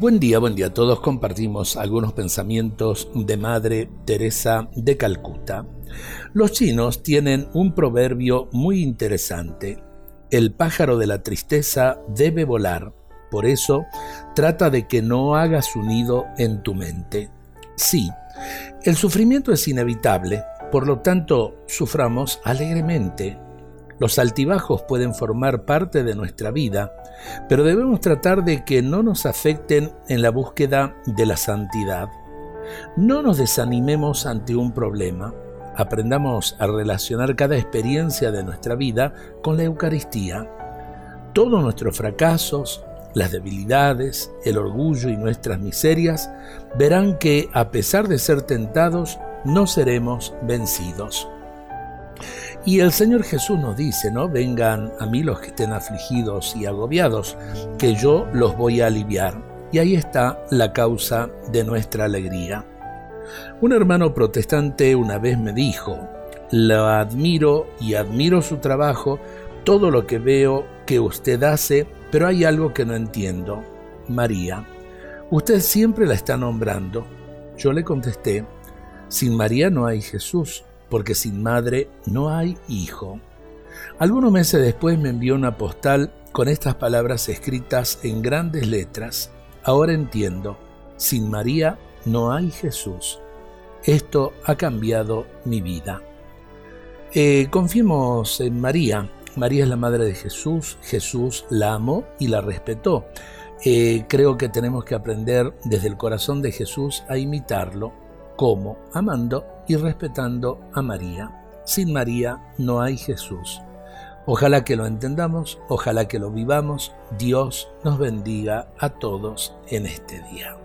Buen día, buen día a todos. Compartimos algunos pensamientos de Madre Teresa de Calcuta. Los chinos tienen un proverbio muy interesante. El pájaro de la tristeza debe volar. Por eso, trata de que no hagas su nido en tu mente. Sí, el sufrimiento es inevitable, por lo tanto, suframos alegremente. Los altibajos pueden formar parte de nuestra vida, pero debemos tratar de que no nos afecten en la búsqueda de la santidad. No nos desanimemos ante un problema. Aprendamos a relacionar cada experiencia de nuestra vida con la Eucaristía. Todos nuestros fracasos, las debilidades, el orgullo y nuestras miserias verán que, a pesar de ser tentados, no seremos vencidos. Y el Señor Jesús nos dice, ¿no? Vengan a mí los que estén afligidos y agobiados, que yo los voy a aliviar. Y ahí está la causa de nuestra alegría. Un hermano protestante una vez me dijo, lo admiro y admiro su trabajo, todo lo que veo que usted hace, pero hay algo que no entiendo. María, usted siempre la está nombrando. Yo le contesté, sin María no hay Jesús, porque sin madre no hay hijo. Algunos meses después me envió una postal con estas palabras escritas en grandes letras. Ahora entiendo, sin María no hay Jesús. Esto ha cambiado mi vida. Eh, confiemos en María. María es la madre de Jesús. Jesús la amó y la respetó. Eh, creo que tenemos que aprender desde el corazón de Jesús a imitarlo como amando y respetando a María. Sin María no hay Jesús. Ojalá que lo entendamos, ojalá que lo vivamos. Dios nos bendiga a todos en este día.